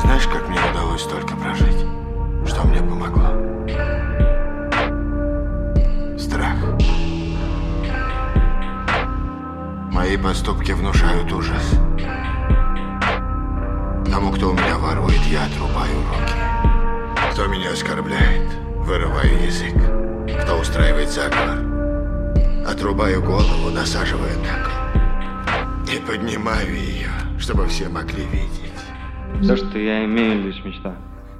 Знаешь, как мне удалось столько прожить? Что мне помогло? Страх. Мои поступки внушают ужас. Тому, кто у меня ворует, я отрубаю руки. Кто меня оскорбляет, вырываю язык. Кто устраивает заговор, отрубаю голову, насаживаю на кол. И поднимаю ее, чтобы все могли видеть. Все, что я имею, лишь мечта.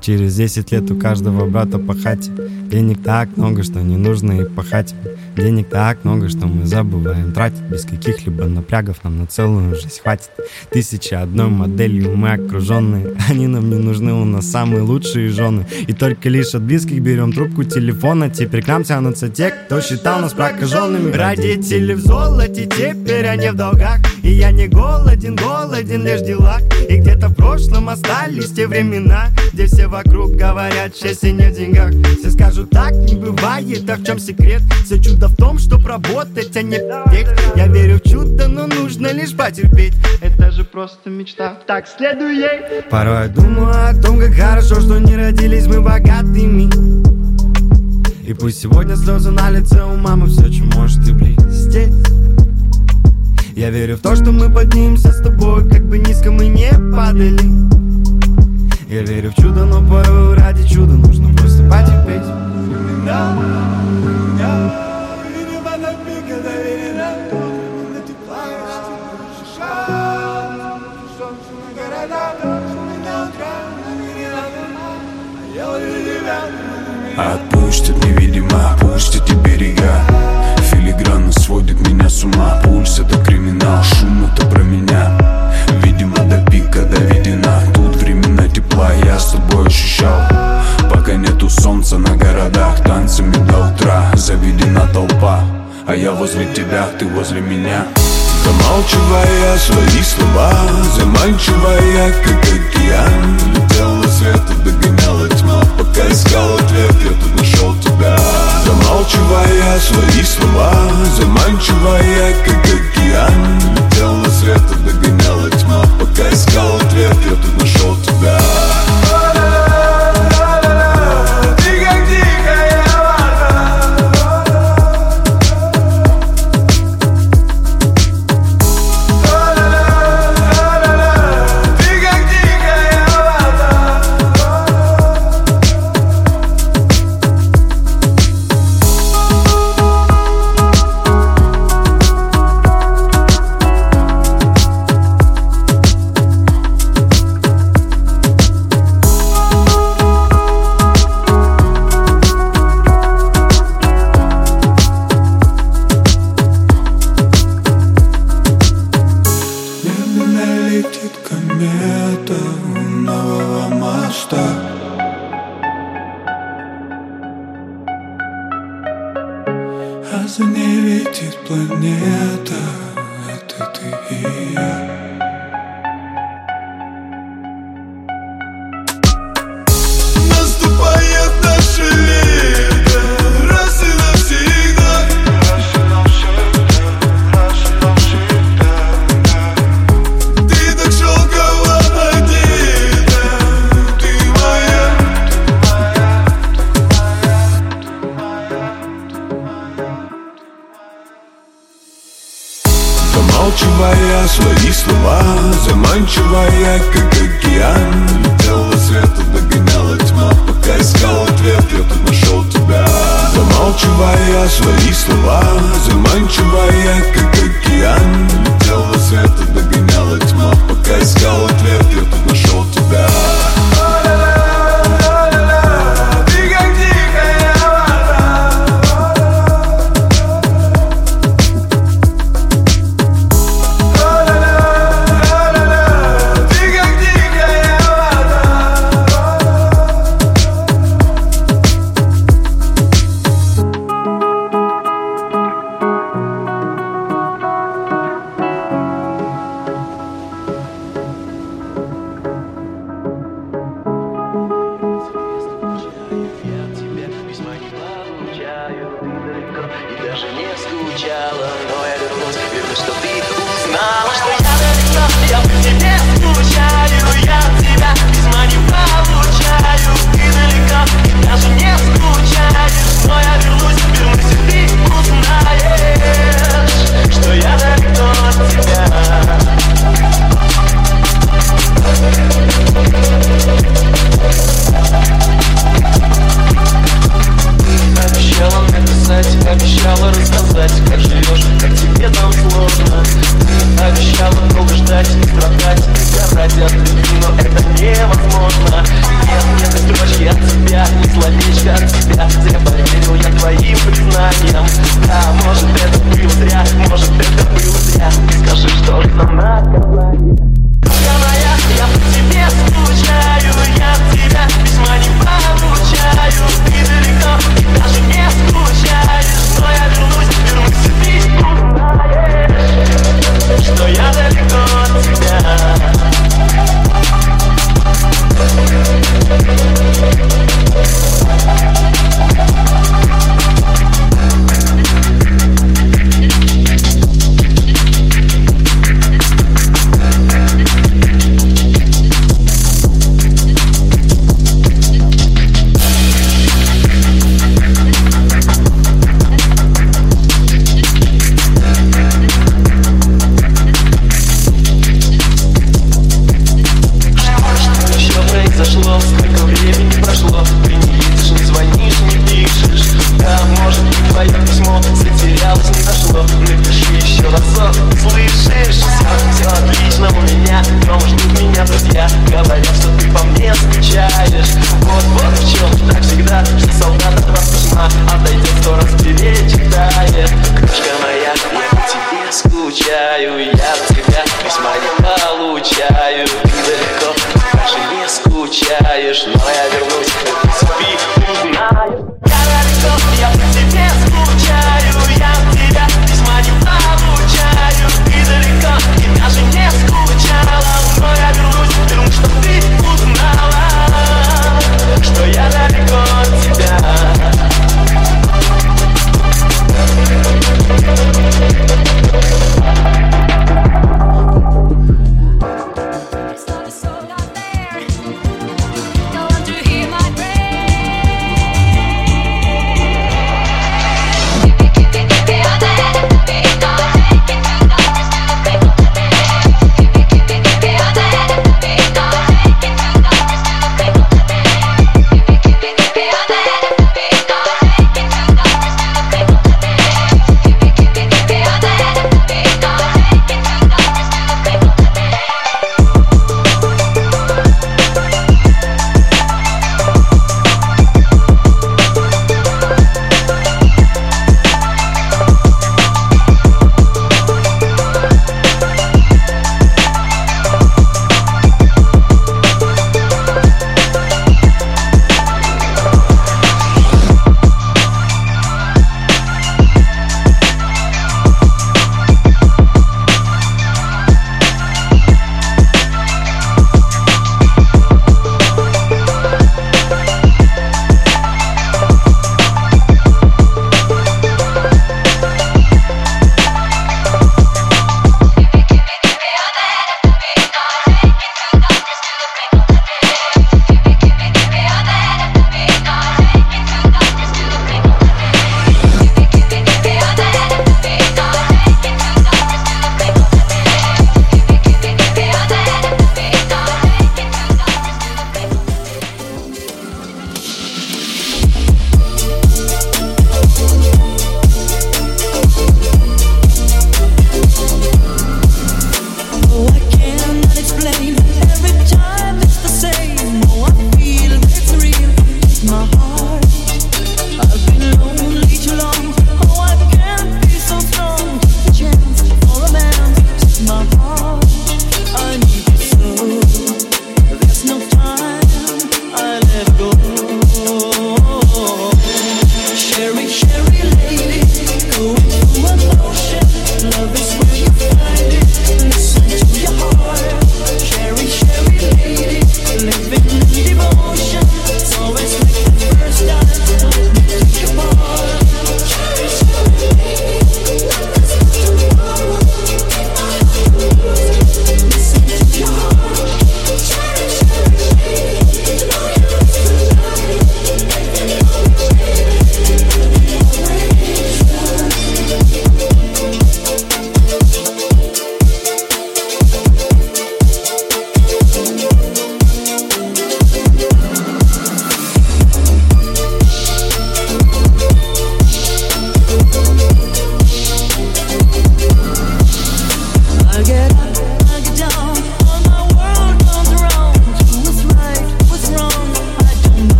Через 10 лет у каждого брата по хате Денег так много, что не нужно и пахать Денег так много, что мы забываем тратить Без каких-либо напрягов. Нам на целую жизнь хватит Тысяча одной моделью мы окруженные Они нам не нужны, у нас самые лучшие жены. И только лишь от близких берем трубку телефона. Теперь к нам тянутся те, кто считал нас прокаженными. Родители в золоте, теперь они в долгах. И я не голоден, голоден лишь делах. И где-то в прошлом остались те времена Где все вокруг говорят, счастье не в деньгах. Все скажут, так не бывает, а в чем секрет? Все чудо в том, чтоб работать, а не петь. Я верю в чудо, но нужно лишь потерпеть. Это же просто мечта. Так, следуй ей. Порой я думаю о том, как хорошо, что не родились мы богатыми. И пусть сегодня слезы на лице у мамы все еще может и блестеть. Я верю в то, что мы поднимемся с тобой, как бы низко мы не падали. Я верю в чудо, но порой ради чуда нужно просто потерпеть Отпустят невидимо, пусть эти берега. Филигранно сводит меня с ума. Пульс это криминал, шум это про меня. Видимо до пика доведена. Тут времена тепла я с тобой ощущал. Пока нету солнца на городах Танцами до утра заведена толпа. А я возле тебя, ты возле меня. Замалчивая свои слова Заманчивая, как океан Летела света, догоняла тьма Пока искал ответ, я тут нашел тебя. Замалчивая свои слова Заманчивая, как океан. Летела света, догоняла тьма. Пока искал ответ, я тут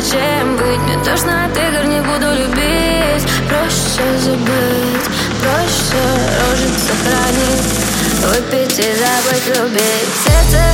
лучше, чем быть. Мне тошно от игр, не буду любить. Проще забыть, проще рожить, сохранить. Выпить и забыть, любить. Сердце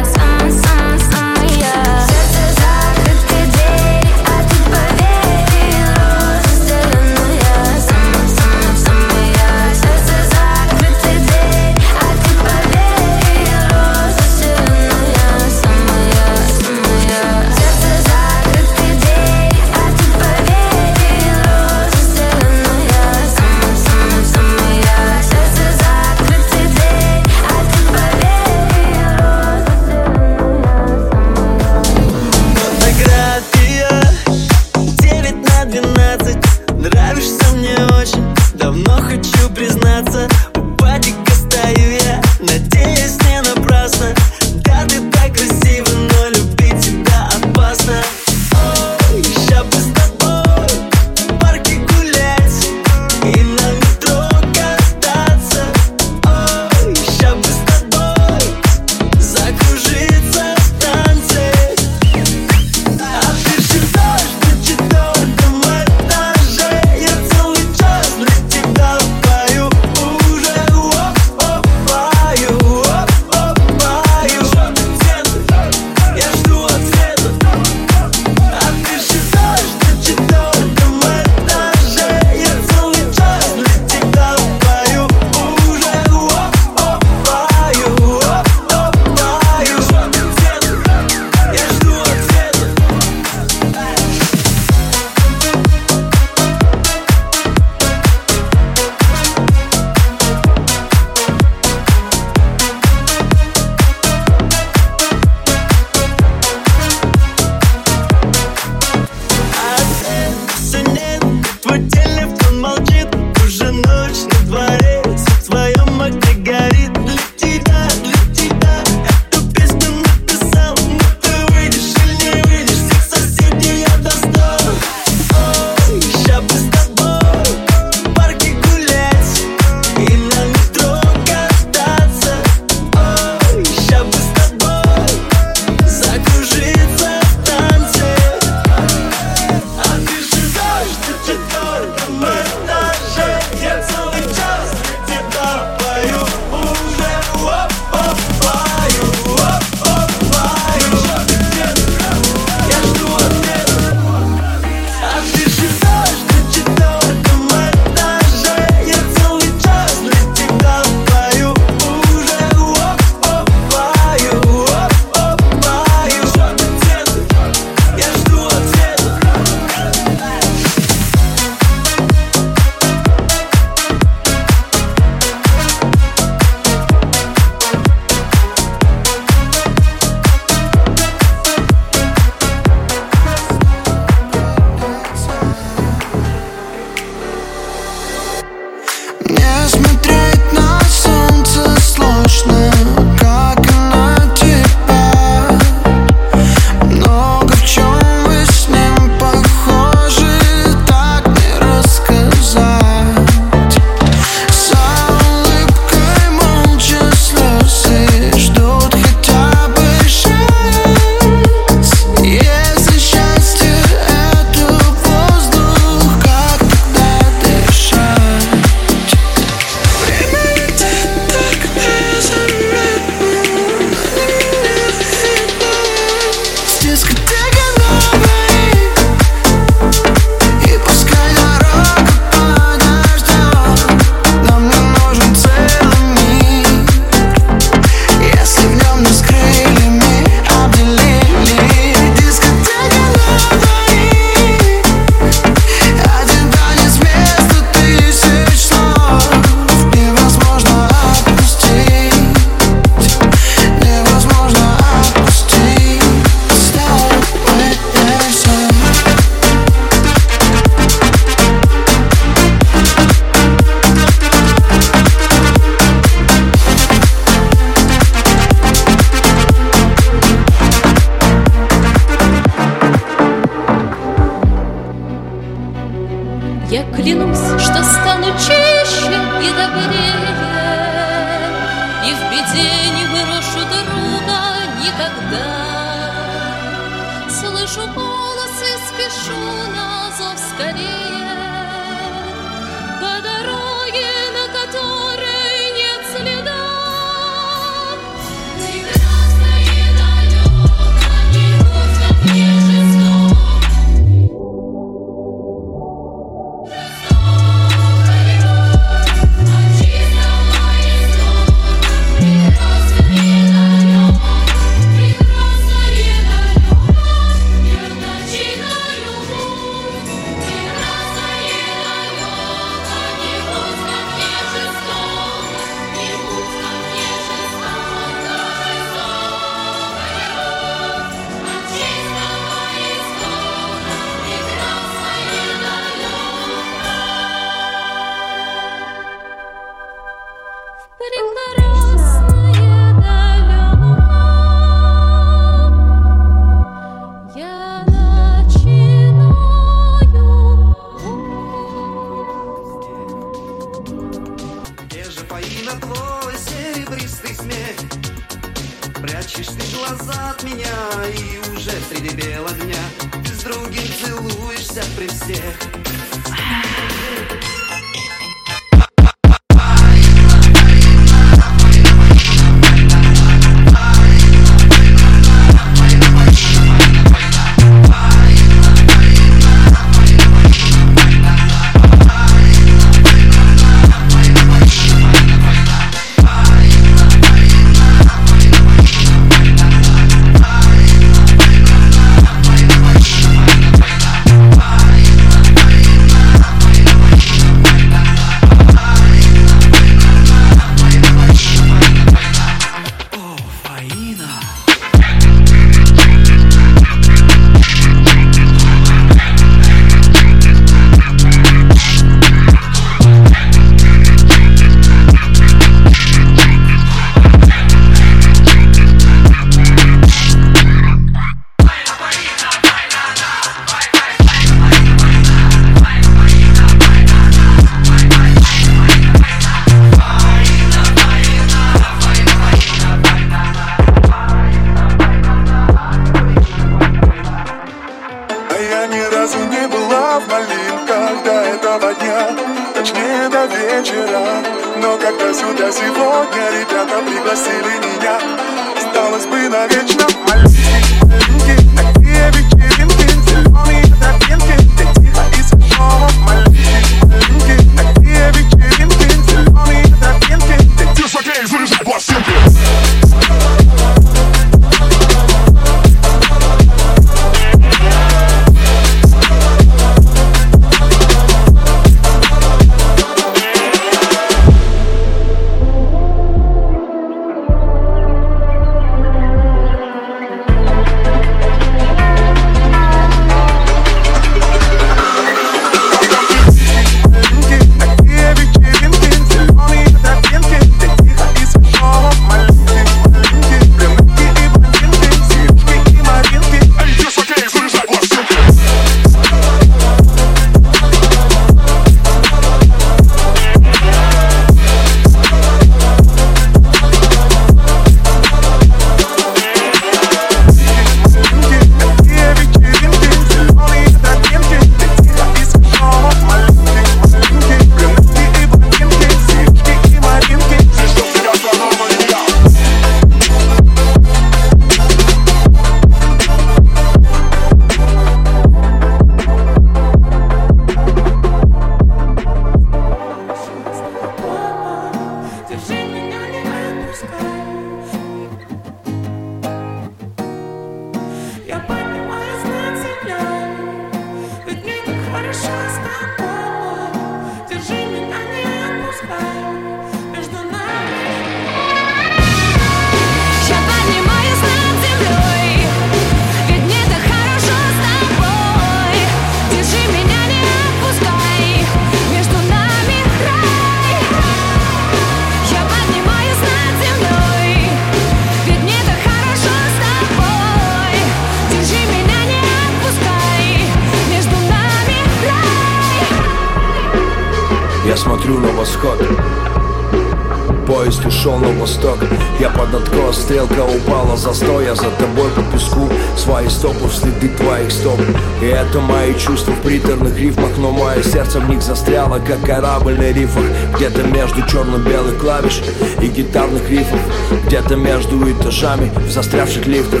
Это мои чувства в приторных рифмах Но мое сердце в них застряло Как корабль на рифах. Где-то между черно-белых клавиш И гитарных рифов Где-то между этажами В застрявших лифтах.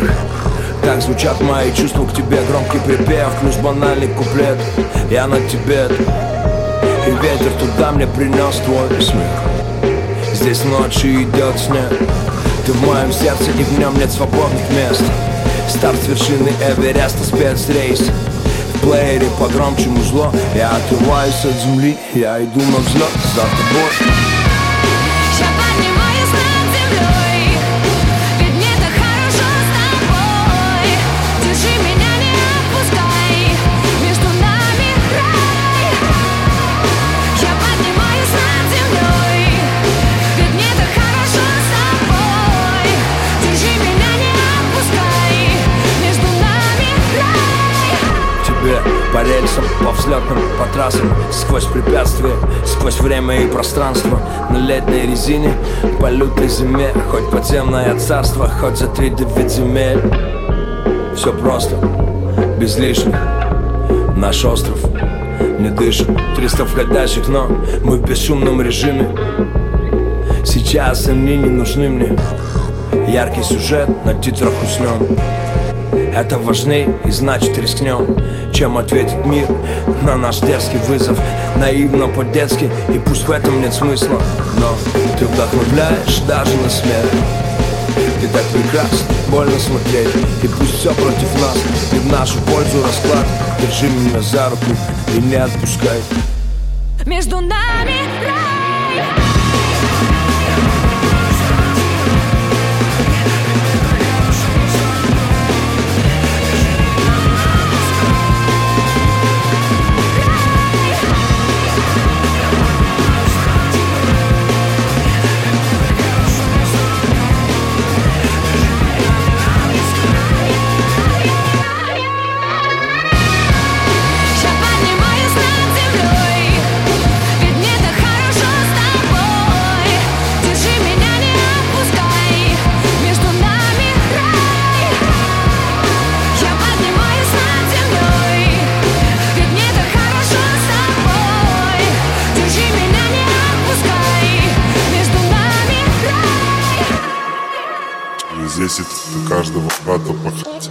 Как звучат мои чувства к тебе Громкий припев плюс банальный куплет. Я на тебе И ветер туда мне принес твой смех. Здесь ночью идет снег. Ты в моем сердце и в нем нет свободных мест. Старт с вершины Эвереста спецрейс плеере погромче музло Я отрываюсь от земли Я иду на взлет за тобой по рельсам, по взлетным, по трассам Сквозь препятствия, сквозь время и пространство На летней резине, по лютой зиме Хоть подземное царство, хоть за три девять земель. Все просто, без лишних. Наш остров не дышит 300 входящих, но мы в бесшумном режиме. Сейчас они не нужны мне. Яркий сюжет на титрах уснем это важней и значит рискнем Чем ответит мир на наш дерзкий вызов. Наивно по-детски и пусть в этом нет смысла. Но ты вдохновляешь даже на смерть. Ты так прекрасно, больно смотреть. И пусть все против нас и в нашу пользу расклад. Держи меня за руку и не отпускай. Между нами это у каждого брата пахать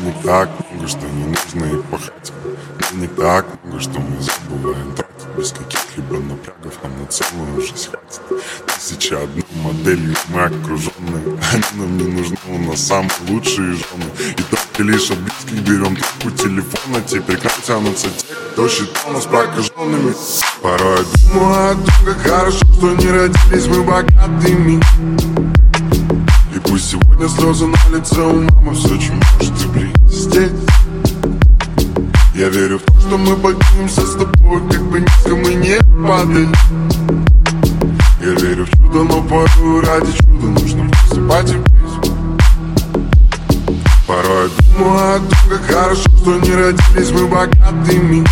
Не так много, что не нужно и пахать Не так много, что мы забываем тратить Без каких-либо напрягов нам на целую жизнь хватит. Тысяча одну моделью мы окруженные Они нам не нужны, у нас самые лучшие жены. И только лишь от близких берем трубку телефона Теперь к нам тянутся те, кто считал нас прокаженными Порой я думаю о том, как хорошо, что не родились мы богатыми пусть сегодня слезы на лице у мамы Все, чем может и блестеть Я верю в то, что мы поднимемся с тобой Как бы низко мы не падали. Я верю в чудо, но порой ради чуда Нужно просыпать и петь. Порой я думаю о том, как хорошо, что не родились мы богатыми.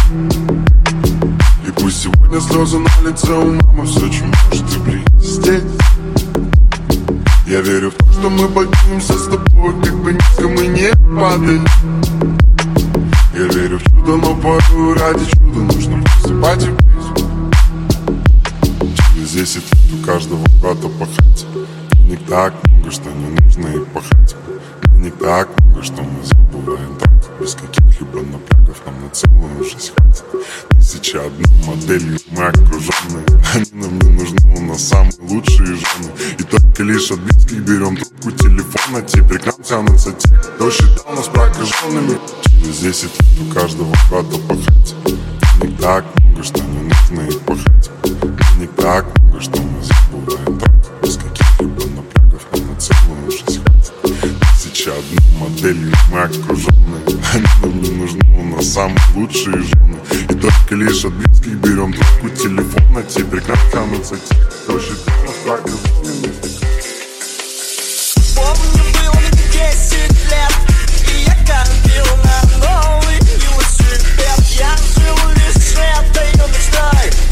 И пусть сегодня слезы на лице у мамы Все, чем может и блестеть я верю в то, что мы поднимемся с тобой Как бы низко мы не падали. Я верю в чудо, но порой ради чуда Нужно просыпать и петь. Через 10 лет у каждого брата пахать Денег так много, что не нужно и пахать Денег так много, что мы забываем тратить. Без каких-либо напрягов нам на целую жизнь хватит. Тысяча одну моделью мы окруженные Они нам не нужны, у нас самые лучшие жены. И только лишь от берем трубку телефона Теперь к нам тянутся те, кто считал нас прокаженными. Через 10 лет у каждого брата пахать Денег так много, что не нужно и пахать. Денег так много, что мы забываем тратить. Без каких-либо напрягов нам на целую жизнь хватит Тысяча одну моделью мы окруженные Они нам не нужны, у нас самые лучшие жены Только лишь близких берем трубку телефона Теперь к нам тянутся те, кто считал нас прокаженными Помню, было мне 10 лет И я копил новый велосипед. Я жил лишь этой мечтой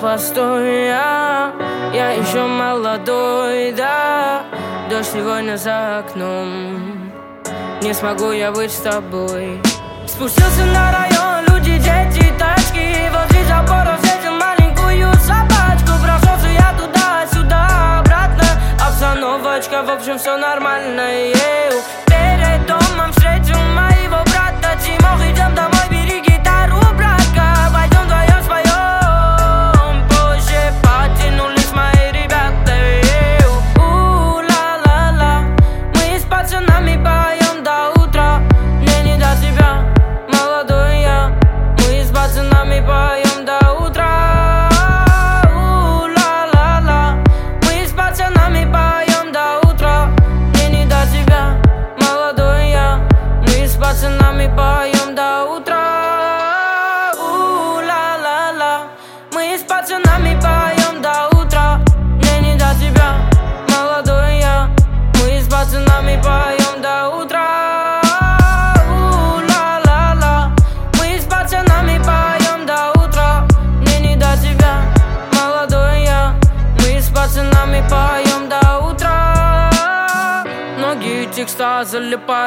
постой, я, я еще молодой, да. Дождь сегодня за окном. Не смогу я быть с тобой. Спустился на район, люди, дети, тачки. Возле забора встретил маленькую собачку. Прошелся я туда-сюда, обратно. Обстановочка, в общем, все нормально еу.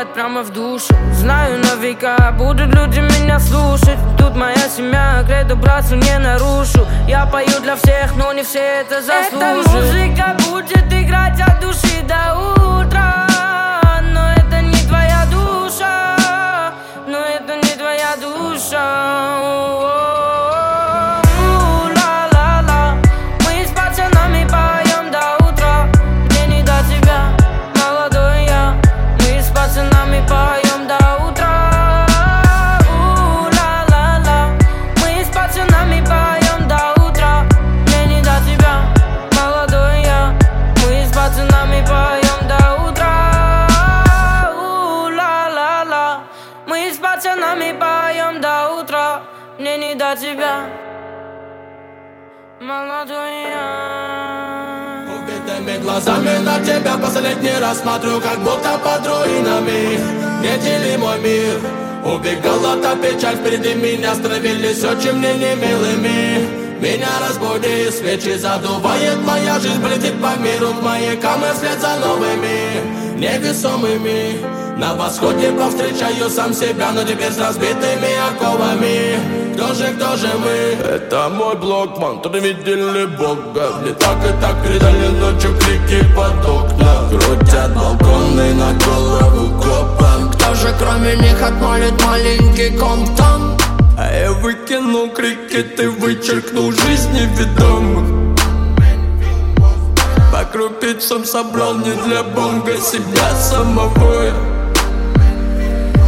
Залипают прямо в душу. Знаю на века будут люди меня слушать. Тут моя семья, кредо братцу не нарушу. Я пою для всех, но не все это заслуживают Эта музыка будет играть от души до утра. Но это не твоя душа Но это не твоя душа глазами на тебя последний раз смотрю Как будто под руинами Не дели мой мир. Убегала та печаль впереди меня Становились очень мне немилыми. Меня разбуди, свечи задувает Моя жизнь полетит по миру В маякам и вслед за новыми Невесомыми. На восходе повстречаю сам себя Но теперь с разбитыми оковами. Кто же, кто же мы? Это мой блог, мантры видели Бога Мне так и так передали ночью под окна Крутят балконы на голову копам Кто же кроме них отмолит маленький комптон? А я выкинул крики, ты вычеркнул жизни ведомых По крупицам собрал не для бонга себя самого.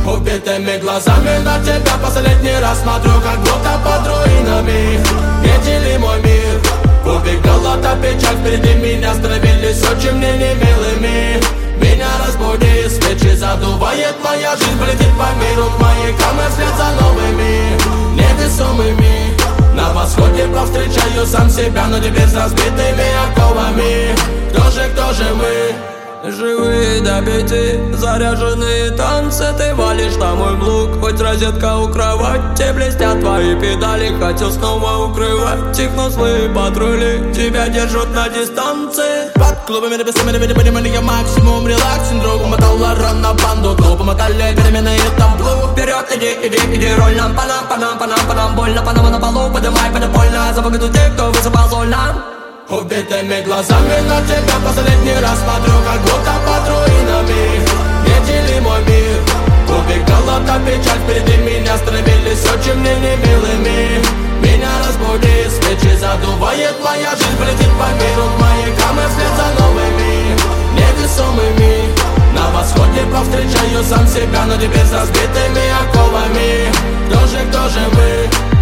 Убитыми глазами на тебя последний раз смотрю Как будто под руинами. Не дели мой мир Убегала та печаль впереди меня Становились очень мне немилыми Меня разбуди, свечи задувает Моя жизнь полетит по миру маякам и вслед за новыми Невесомыми На восходе повстречаю сам себя Но теперь с разбитыми оковами. Кто же, кто же мы? Живые до пяти, заряженные танцы Ты валишь на мой блок, хоть розетка у кровати Блестят твои педали, хотел снова укрывать их Но злые патрули тебя держат на дистанции. Под клубами написами, видимо, понимали я максимум Релакс, синдром, мотала рано банду Глупо мотали перемены и табло Вперед, иди, иди, иди, роль нам По нам, по нам, по нам, по нам Больно, по нам, на полу, поднимай, подопольно. Запугать те, кто высыпал соль нам Убитыми глазами на тебя последний раз смотрю Как будто под руинами Не дели мой мир Убегала та печаль впереди меня Становились очень мне немилыми Меня разбуди, свечи задувает Моя жизнь полетит по миру К маякам и вслед за новыми Невесомыми На восходе повстречаю сам себя Но теперь с разбитыми оковами Кто же, кто же мы?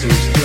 sisters.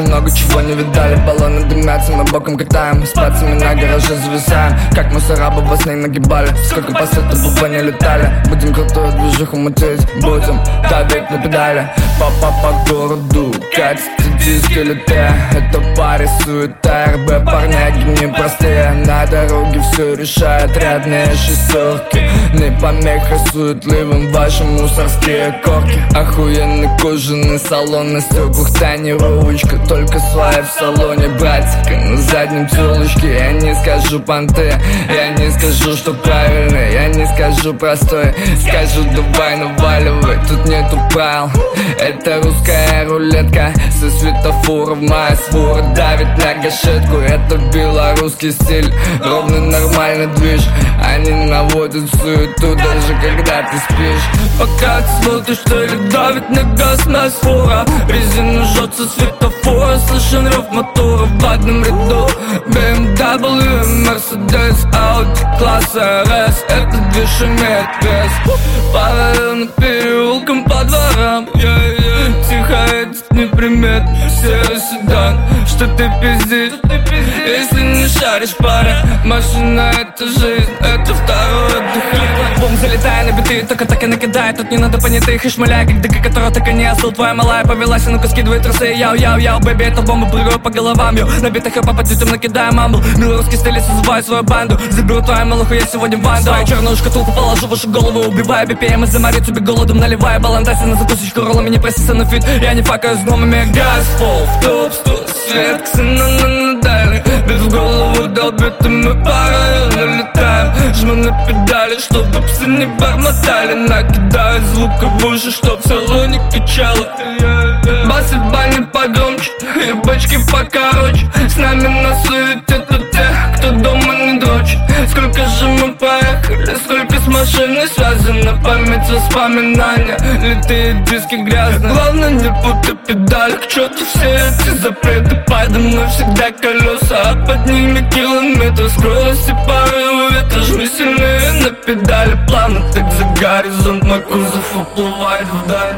Еще много чего не видали. Баллоны дымятся, мы боком катаем С пацами на гараже зависаем. Как мусора бы вас не нагибали Сколько по свету бубы не летали. Будем крутую движуху мутить Будем давить на педали. Папа по городу Катится диск или Т Это паре суета РБ парняги непростые На дороге все решает рядные шестерки Не помеха суетливым ваши мусорские корки Охуенный кожаный салон на стеклах тонировочка Только своя в салоне, братика На заднем тёлочке Я не скажу понты Я не скажу, что правильно Я не скажу простой. Скажу давай наваливай Тут нету правил Это русская рулетка Со светофоров моя свора Давит на гашетку. Это белорусский стиль. Ровный нормальный движ. Они наводят суету Даже когда ты спишь. Пока ты смотришь телек Давит на газ на фура Резина жжется светофора Слышен рев мотора в одном ряду. BMW, Mercedes, Audi, класса RS Это имеет вес По району переулкам, по дворам yeah, yeah. Тихо едет неприметно Серый седан Что ты пиздишь? Если не шаришь, пара Машина это жизнь Это второй отдых. Бум, залетая на биты Только так и накидает Тут не надо понятых и шмаля Как дыка, которого так и не остыл Твоя малая повелась, а ну-ка скидывай трусы. Яу, яу, яу, бэби, это бомба Прыгаю по головам, йоу. На битах я по детям накидаю мамбл. Белорусский стиль, созываю свою банду. Заберу твою малуху, я сегодня в банду. Свою черную шкатулку положу вашу голову Убиваю BPM из-за Марию тебе голодом Наливаю. Балантайся на закусочку роллами Не просися на фит, я не факаю с гномами. Газ, пол, в топ, сто, свет, ксена на надали Бит в голову долбит, и мы району летаем Жму на педали, чтобы псы не бормотали. Накидаю звука в уши, чтоб в салоне качало Басы в бане погромче, и бочки покороче. С нами на суете тут кто дома не дрочит Сколько же мы проехали, сколько с машиной связано? Память воспоминания, литые диски грязные. Главное не путай педали, к черту все эти запреты. Подо мной всегда колеса, а под ними километры Скорость и порывы ветра, жми сильнее на педали. Плавно так за горизонт, мой кузов уплывает вдаль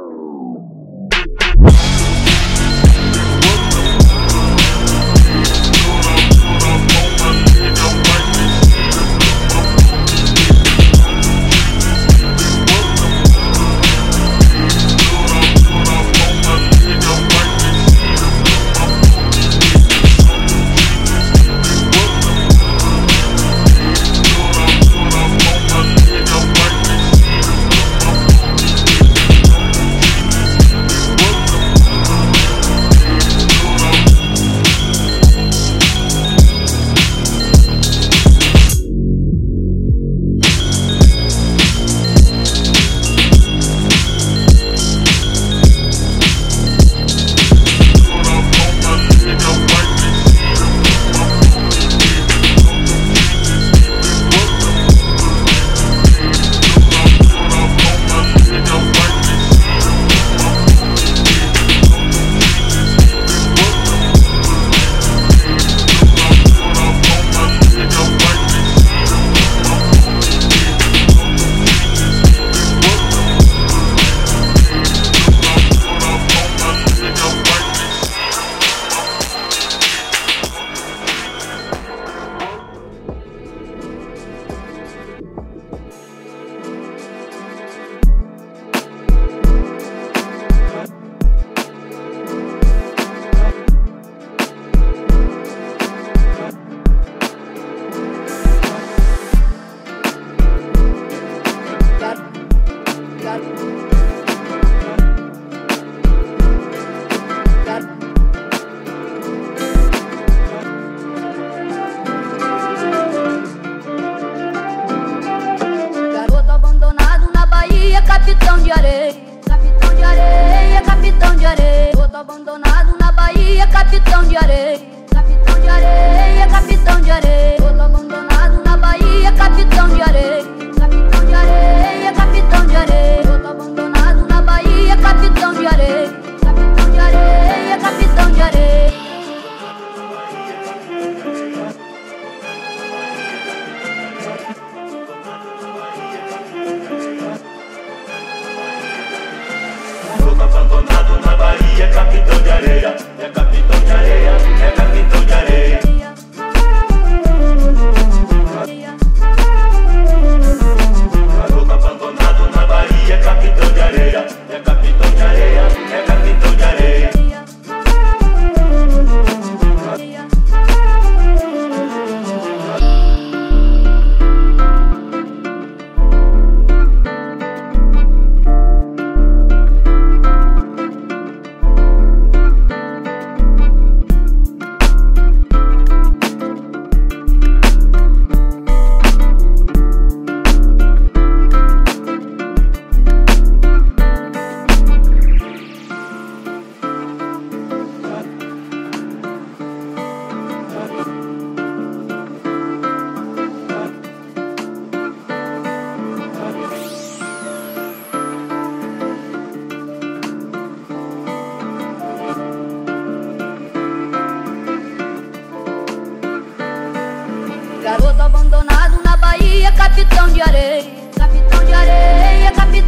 Oh.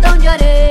cartão de areia.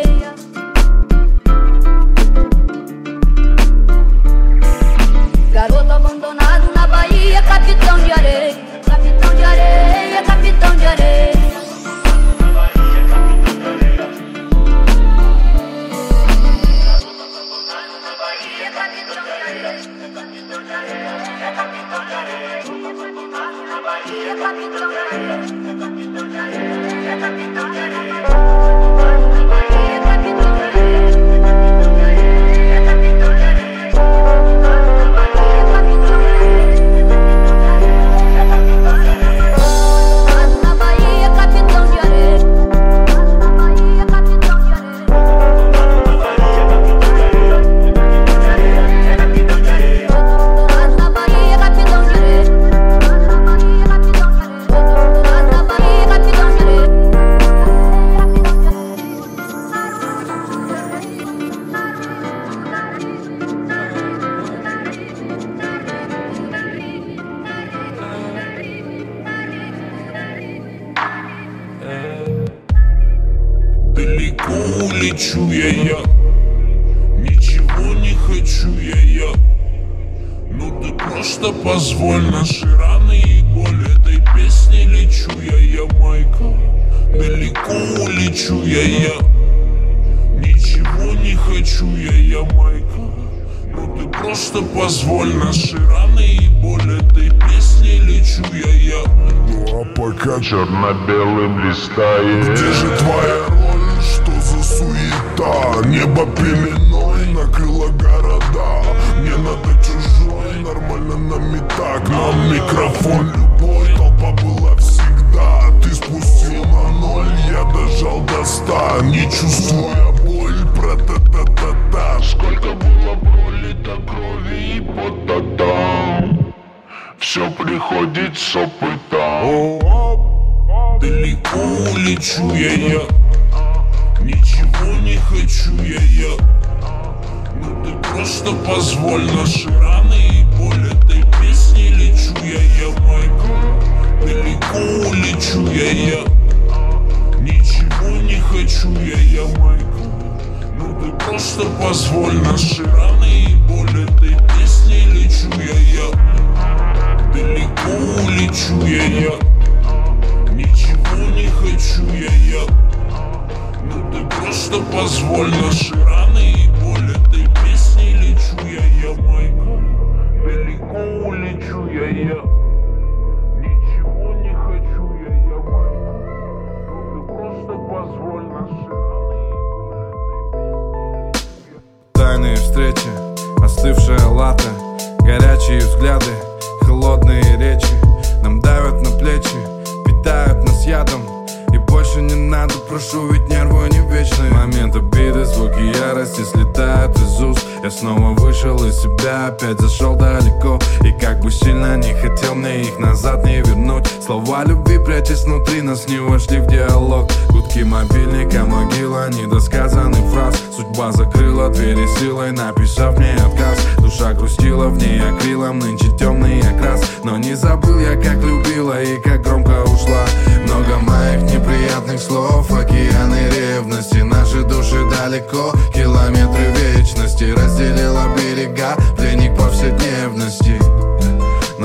Прячась внутри, нас не вошли в диалог. Гудки мобильника, могила, недосказанных фраз. Судьба закрыла двери силой, написав мне отказ. Душа грустила в ней акрилом, нынче темный окрас. Но не забыл я, как любила и как громко ушла. Много моих неприятных слов, океаны ревности. Наши души далеко, километры вечности. Разделила берега, пленник повседневности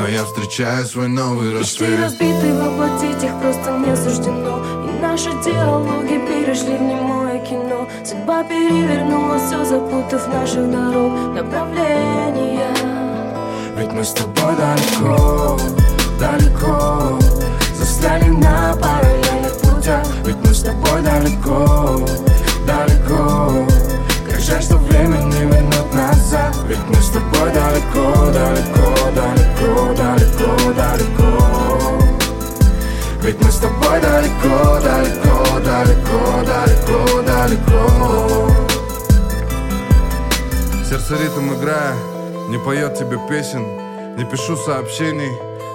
Но я встречаю свой новый Мечты рассвет. разбиты, воплотить их просто не суждено. И наши диалоги перешли в немое кино. Судьба перевернула все, запутав наших дорог. Направления Ведь мы с тобой далеко, далеко. Застряли на параллельных путях. Ведь мы с тобой далеко, далеко Как жаль, что время не вернет назад. Ведь мы с тобой далеко, далеко, далеко, далеко, далеко. Ведь мы с тобой далеко, далеко, далеко, далеко, далеко. Сердце ритм играя, не поет тебе песен. Не пишу сообщений,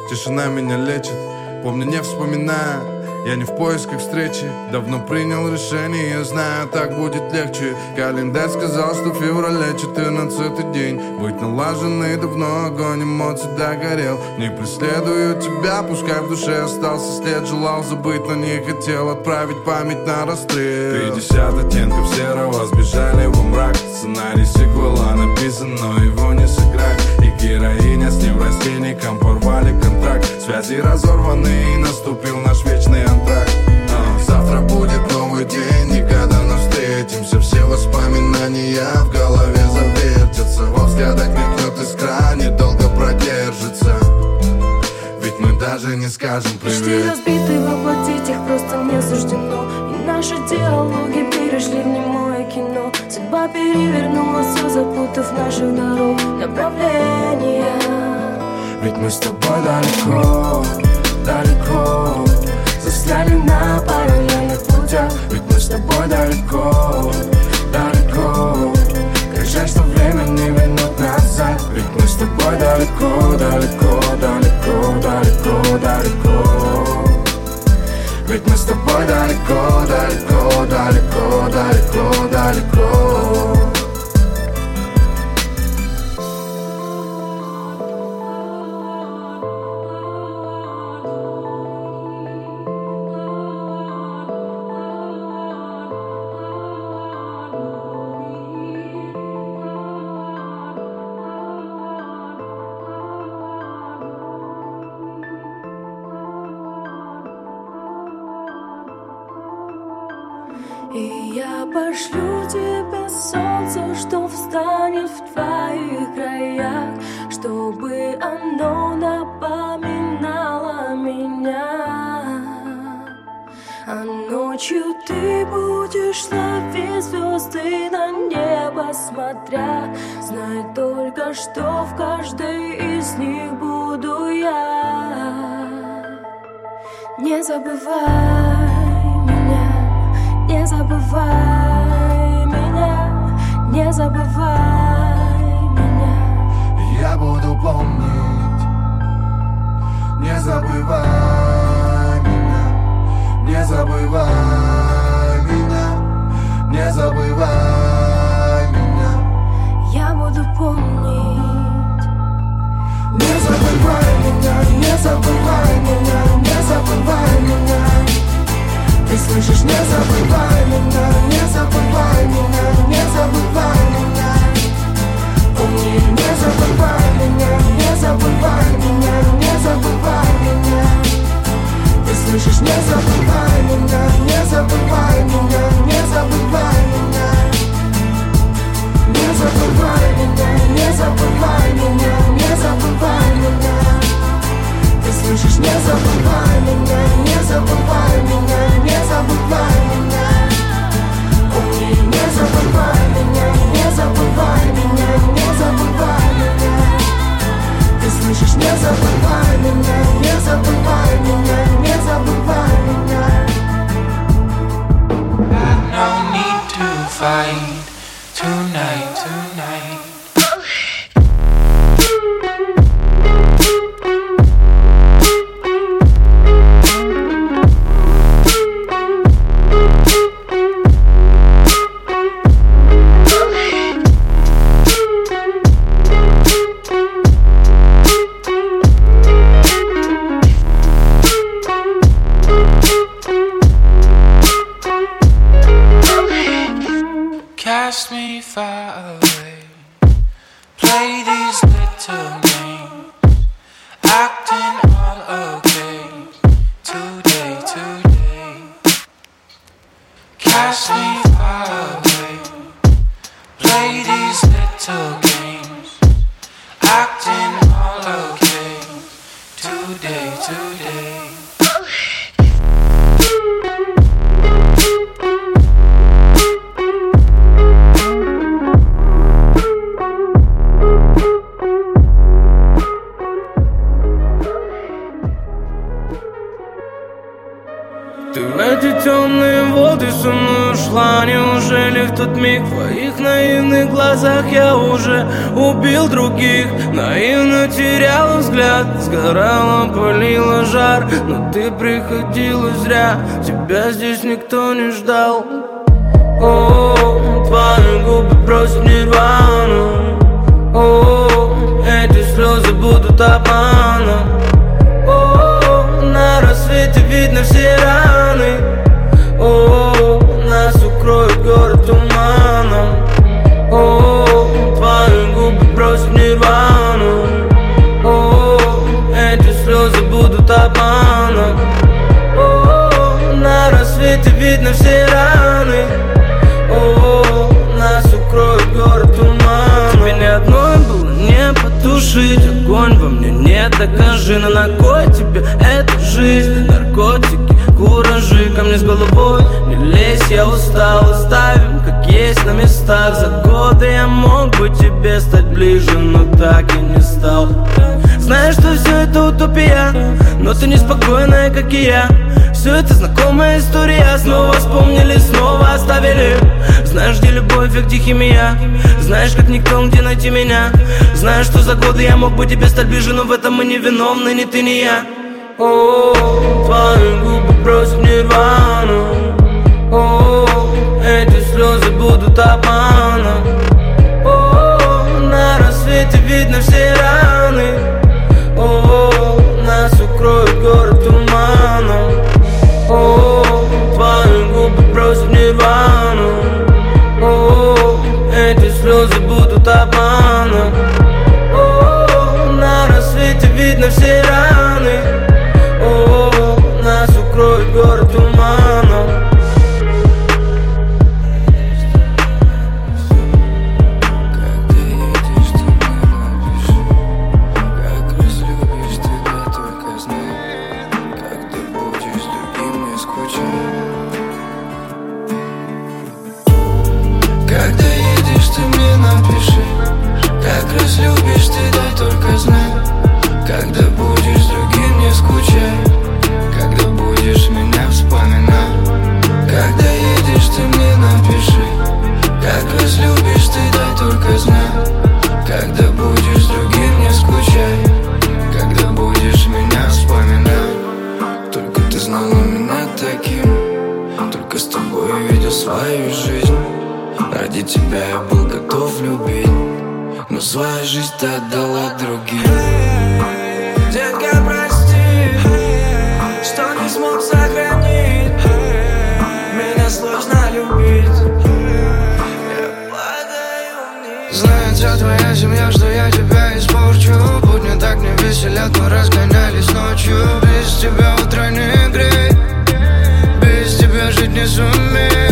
тишина меня лечит. Помню, не вспоминая, я не в поисках встречи Давно принял решение, я знаю, так будет легче. Календарь сказал, что в феврале 14 день. Быть налаженный давно, огонь эмоций догорел. Не преследую тебя, пускай в душе остался след. Желал забыть, но не хотел отправить память на расстрел. 50 оттенков серого сбежали во мрак. Сценарий сиквела написан, но его не сыграть героиня с неврастенником порвали контракт. Связи разорваны и наступил наш вечный антракт. А, Завтра будет новый день, никогда не встретимся Все воспоминания в голове завертятся. Во взглядах мелькнет искра, недолго продержится. Ведь мы даже не скажем Мечты привет. разбиты, воплотить их просто не суждено И наши диалоги перешли в кино Судьба перевернула все, запутав наших дорог направления Ведь мы с тобой далеко, далеко. Застряли на параллельных путях. Ведь мы с тобой далеко, далеко. Как жаль, что время не вернет назад. Ведь мы с тобой далеко, далеко, далеко, далеко, далеко Ведь мы с тобой далеко, далеко, далеко, далеко, далеко пошлю тебе солнце, что встанет в твоих краях, чтобы оно напоминало меня. А ночью ты будешь ловить звезды на небо смотря, Знай только, что в каждой из них буду я. Не забывай меня, не забывай так и не стал. Знаешь, что все это утопия Но ты неспокойная, как и я. Все это знакомая история Снова вспомнили, снова оставили. Знаешь, где любовь, а где химия? Знаешь, как никто, где найти меня? Знаешь, что за годы я мог бы тебе стать ближе Но в этом мы не виновны, ни ты, ни я. О, твои губы просят нирвану О, эти слезы будут обманом на рассвете видно все раны. О, нас укроет город туманом. О, твои тебя я был готов любить Но свою жизнь ты отдала другим. Детка, прости Что не смог сохранить. Меня сложно любить. Знает вся твоя семья, что я тебя испорчу. Будни так не веселят, мы разгонялись ночью. Без тебя утро не греет. Без тебя жить не ты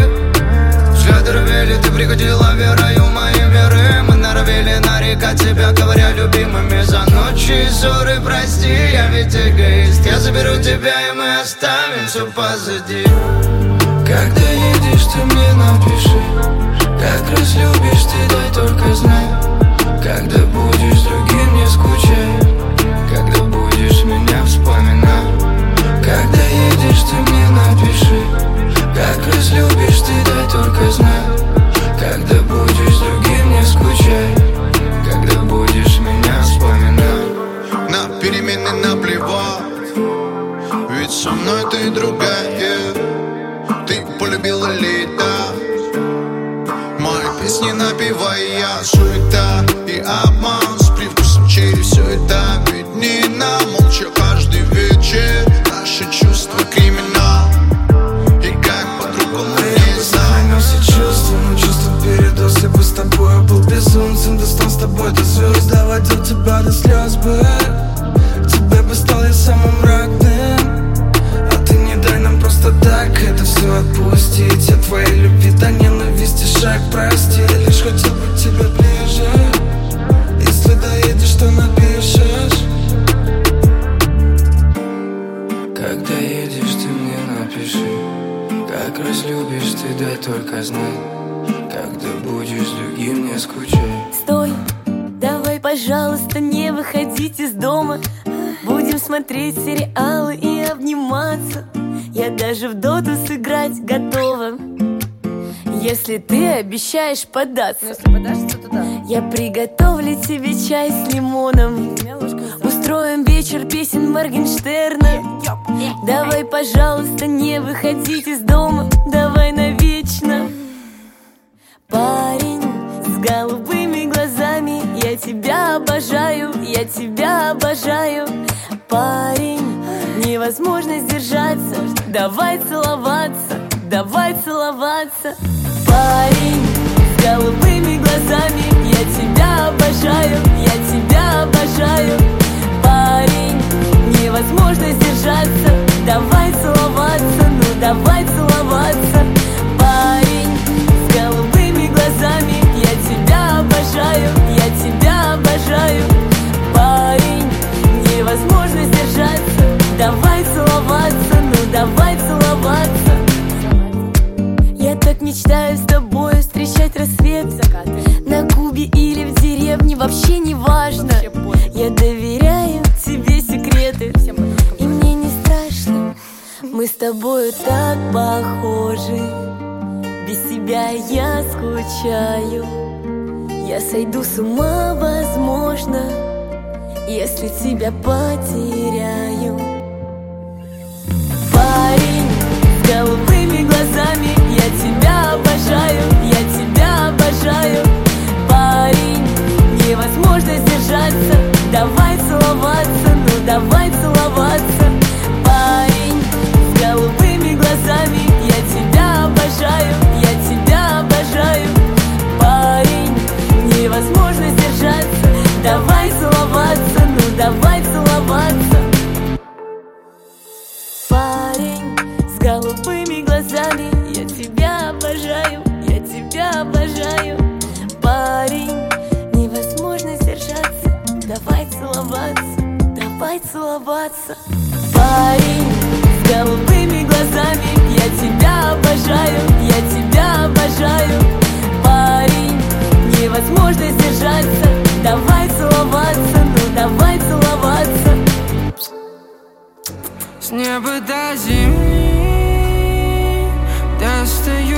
приходила верою моей веры Мы норовили нарекать тебя, говоря любимыми За ночи ссоры, прости, я ведь эгоист. Я заберу тебя, и мы оставим все позади. Когда едешь, ты мне напиши. Как разлюбишь, ты дай только знай. Когда будешь другим, не скучай. Когда будешь меня вспоминать. Когда едешь, ты мне напиши. Как разлюбишь, ты дай только знай Когда будешь другим, не скучай. Когда будешь меня вспоминать. На перемены наплевать. Ведь со мной ты другая. Ты полюбила лето. Мои песни напевая Суета и обман доводил тебя до слез бы. Тебе бы стал я самым родным. А ты не дай нам просто так это все отпустить. Я твоей любви до ненависти шаг прости я Лишь хотел быть тебе ближе. Если доедешь, то напишешь. Когда едешь, ты мне напиши. Как разлюбишь ты, да только знай Когда будешь другим, не скучай пожалуйста, не выходить из дома. Будем смотреть сериалы и обниматься. Я даже в доту сыграть готова. Если ты обещаешь податься Я приготовлю тебе чай с лимоном. Устроим вечер песен Моргенштерна. Давай, пожалуйста, не выходить из дома. Давай навечно. Парень обожаю, я тебя обожаю. Парень, невозможно сдержаться. Давай целоваться, давай целоваться. Парень с голубыми глазами Я тебя обожаю, я тебя обожаю. Парень, невозможно сдержаться. Давай целоваться, ну давай целоваться. Парень с голубыми глазами Я тебя обожаю, я тебя обожаю Парень, невозможно сдержаться. Давай целоваться, ну давай целоваться. Я так мечтаю с тобой встречать рассвет. На Кубе или в деревне, вообще не важно. Я доверяю тебе секреты. И мне не страшно. Мы с тобою так похожи. Без тебя я скучаю Я сойду с ума, возможно Если тебя потеряю. Парень с голубыми глазами Я тебя обожаю, я тебя обожаю. Парень, невозможно сдержаться Давай целоваться, ну давай целоваться. Парень с голубыми глазами Я тебя обожаю, я тебя обожаю невозможно сдержаться Давай целоваться, ну давай целоваться. Парень с голубыми глазами. Я тебя обожаю, я тебя обожаю. Парень, невозможно сдержаться Давай целоваться, давай целоваться. Парень с голубыми глазами. Я тебя обожаю, я тебя обожаю невозможно сдержаться Давай целоваться, ну давай целоваться. С неба до земли Достаю